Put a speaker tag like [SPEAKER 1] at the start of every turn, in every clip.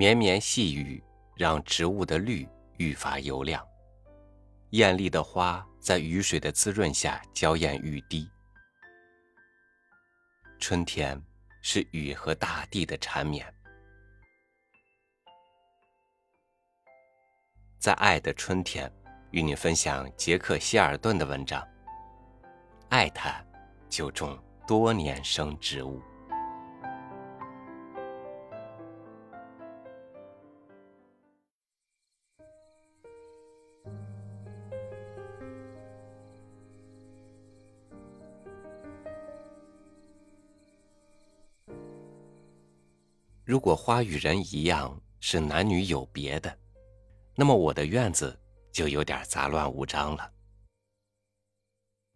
[SPEAKER 1] 绵绵细雨让植物的绿愈发油亮，艳丽的花在雨水的滋润下娇艳欲滴。春天是雨和大地的缠绵。在爱的春天，与你分享杰克希尔顿的文章。爱他，就种多年生植物。如果花与人一样是男女有别的，那么我的院子就有点杂乱无章了。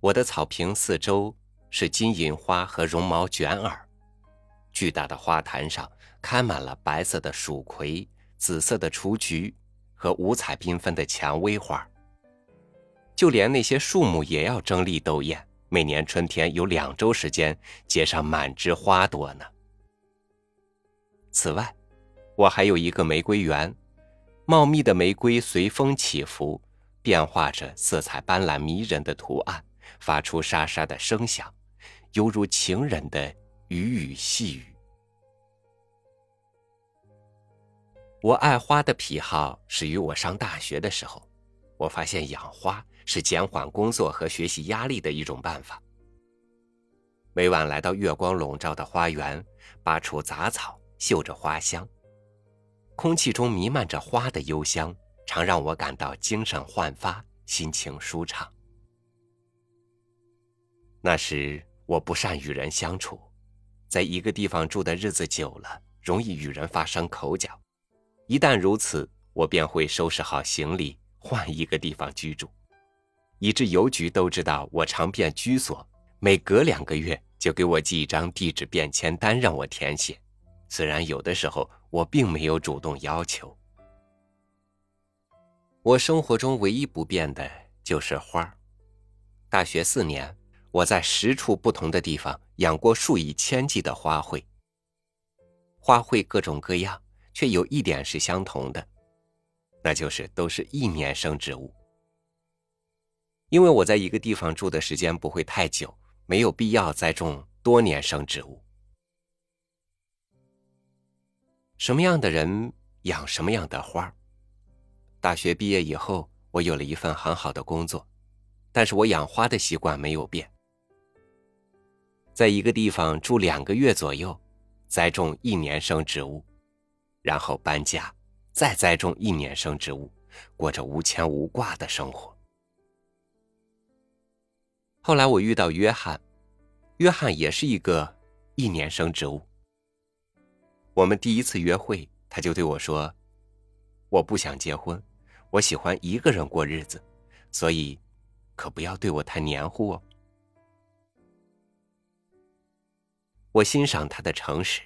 [SPEAKER 1] 我的草坪四周是金银花和绒毛卷耳，巨大的花坛上开满了白色的蜀葵、紫色的雏菊和五彩缤纷的蔷薇花。就连那些树木也要争利斗艳，每年春天有两周时间结上满枝花朵呢。此外，我还有一个玫瑰园，茂密的玫瑰随风起伏，变化着色彩斑斓迷人的图案，发出沙沙的声响，犹如情人的语语细语。我爱花的癖好始于我上大学的时候，我发现养花是减缓工作和学习压力的一种办法。每晚来到月光笼罩的花园，拔除杂草。嗅着花香，空气中弥漫着花的幽香，常让我感到精神焕发，心情舒畅。那时我不善与人相处，在一个地方住的日子久了，容易与人发生口角。一旦如此，我便会收拾好行李，换一个地方居住，以致邮局都知道我常变居所，每隔两个月就给我寄一张地址便签单让我填写。虽然有的时候我并没有主动要求，我生活中唯一不变的就是花大学四年，我在十处不同的地方养过数以千计的花卉。花卉各种各样，却有一点是相同的，那就是都是一年生植物。因为我在一个地方住的时间不会太久，没有必要栽种多年生植物。什么样的人养什么样的花大学毕业以后，我有了一份很好的工作，但是我养花的习惯没有变。在一个地方住两个月左右，栽种一年生植物，然后搬家，再栽种一年生植物，过着无牵无挂的生活。后来我遇到约翰，约翰也是一个一年生植物。我们第一次约会，他就对我说：“我不想结婚，我喜欢一个人过日子，所以可不要对我太黏糊哦。”我欣赏他的诚实。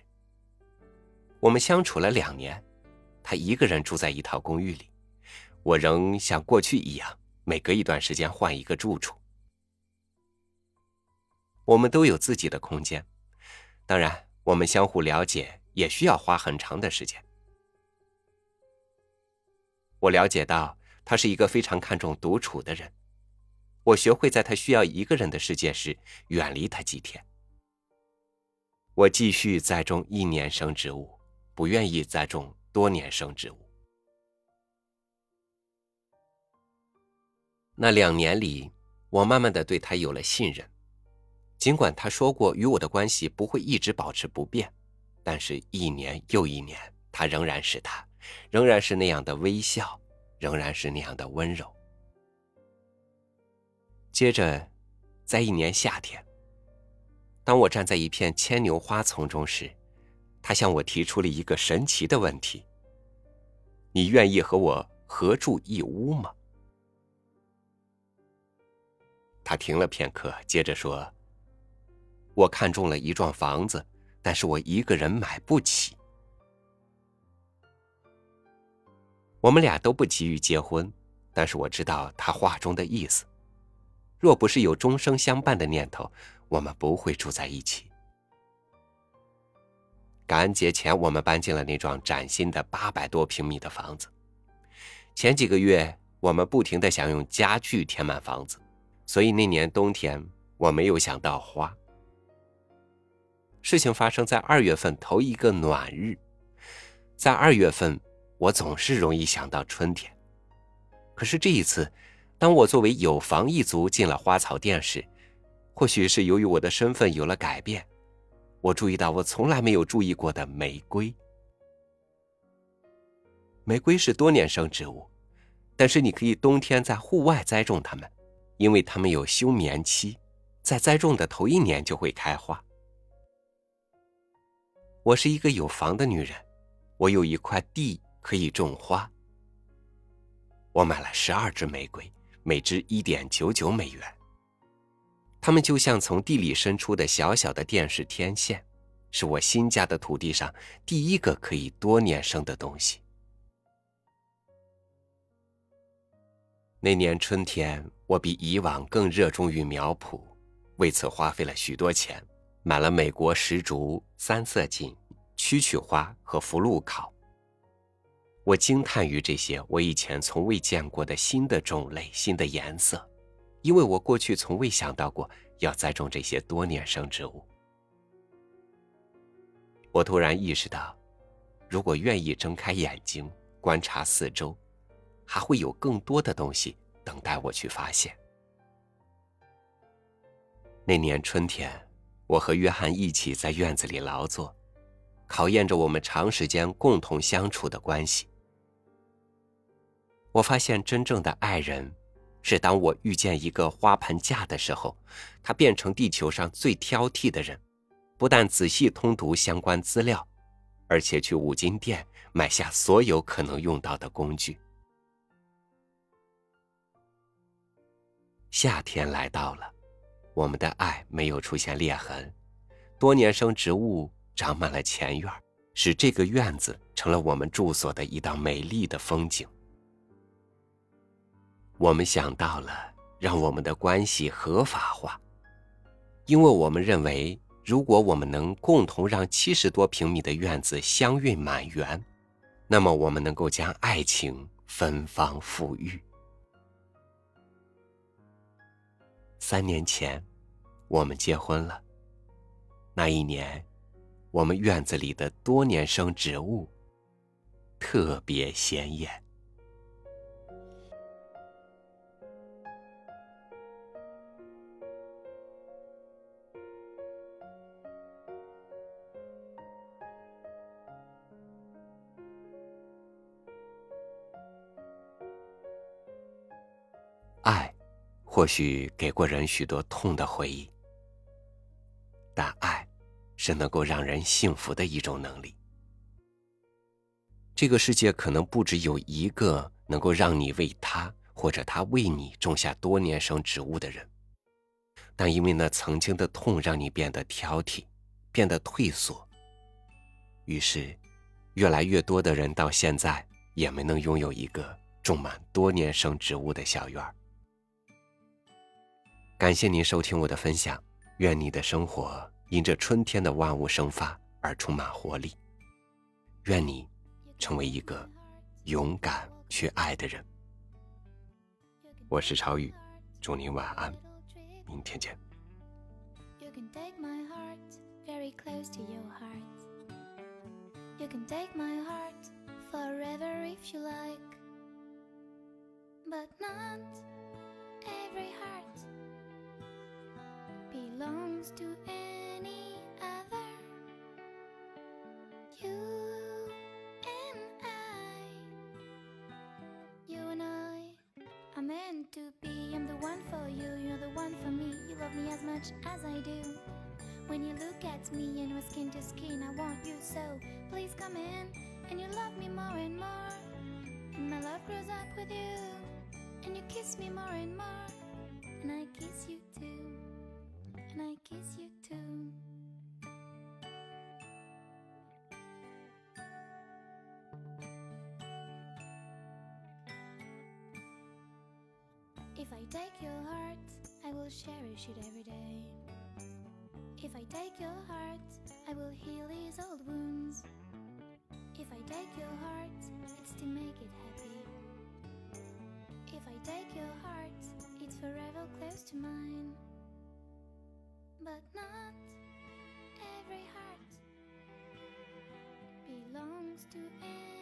[SPEAKER 1] 我们相处了两年，他一个人住在一套公寓里，我仍像过去一样，每隔一段时间换一个住处。我们都有自己的空间，当然，我们相互了解。也需要花很长的时间。我了解到他是一个非常看重独处的人，我学会在他需要一个人的世界时远离他几天。我继续栽种一年生植物，不愿意栽种多年生植物。那两年里，我慢慢的对他有了信任，尽管他说过与我的关系不会一直保持不变。但是，一年又一年，他仍然是他，仍然是那样的微笑，仍然是那样的温柔。接着，在一年夏天，当我站在一片牵牛花丛中时，他向我提出了一个神奇的问题：“你愿意和我合住一屋吗？”他停了片刻，接着说：“我看中了一幢房子。”但是我一个人买不起。我们俩都不急于结婚，但是我知道他话中的意思。若不是有终生相伴的念头，我们不会住在一起。感恩节前，我们搬进了那幢崭新的八百多平米的房子。前几个月，我们不停的想用家具填满房子，所以那年冬天我没有想到花。事情发生在二月份头一个暖日，在二月份，我总是容易想到春天。可是这一次，当我作为有房一族进了花草店时，或许是由于我的身份有了改变。我注意到我从来没有注意过的玫瑰。玫瑰是多年生植物，但是你可以冬天在户外栽种它们，因为它们有休眠期，在栽种的头一年就会开花。我是一个有房的女人，我有一块地可以种花。我买了十二支玫瑰，每支一点九九美元。它们就像从地里伸出的小小的电视天线，是我新家的土地上第一个可以多年生的东西。那年春天，我比以往更热衷于苗圃，为此花费了许多钱，买了美国石竹、三色堇、蛐蛐花和福禄考。我惊叹于这些我以前从未见过的新的种类、新的颜色。因为我过去从未想到过要栽种这些多年生植物，我突然意识到，如果愿意睁开眼睛观察四周，还会有更多的东西等待我去发现。那年春天，我和约翰一起在院子里劳作，考验着我们长时间共同相处的关系。我发现真正的爱人。是当我遇见一个花盆架的时候，他变成地球上最挑剔的人，不但仔细通读相关资料，而且去五金店买下所有可能用到的工具。夏天来到了，我们的爱没有出现裂痕，多年生植物长满了前院，使这个院子成了我们住所的一道美丽的风景。我们想到了让我们的关系合法化，因为我们认为，如果我们能共同让七十多平米的院子香韵满园，那么我们能够将爱情芬芳馥郁。三年前，我们结婚了。那一年，我们院子里的多年生植物特别鲜艳。爱，或许给过人许多痛的回忆，但爱，是能够让人幸福的一种能力。这个世界可能不只有一个能够让你为他或者他为你种下多年生植物的人，但因为那曾经的痛让你变得挑剔，变得退缩，于是，越来越多的人到现在也没能拥有一个种满多年生植物的小院儿。感谢您收听我的分享，愿你的生活因着春天的万物生发而充满活力。愿你成为一个勇敢去爱的人。我是超宇，祝您晚安，明天见。belongs to any to be. I'm the one for you, you're the one for me. You love me as much as I do. When you look at me and we're skin to skin, I want you so. Please come in and you love me more and more. And my love grows up with you. And you kiss me more and more. And I kiss you too and I kiss you too. If I take your heart, I will cherish it every day.
[SPEAKER 2] If I take your heart, I will heal these old wounds. If I take your heart, it's to make it happy. If I take your heart, it's forever close to mine. But not every heart belongs to any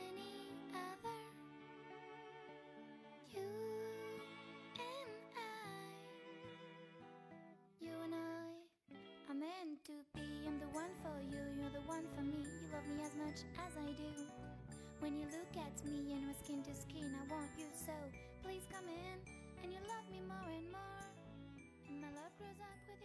[SPEAKER 2] love me as much as I do. When you look at me and we're skin to skin, I want you so. Please come in and you love me more and more. And my love grows up with.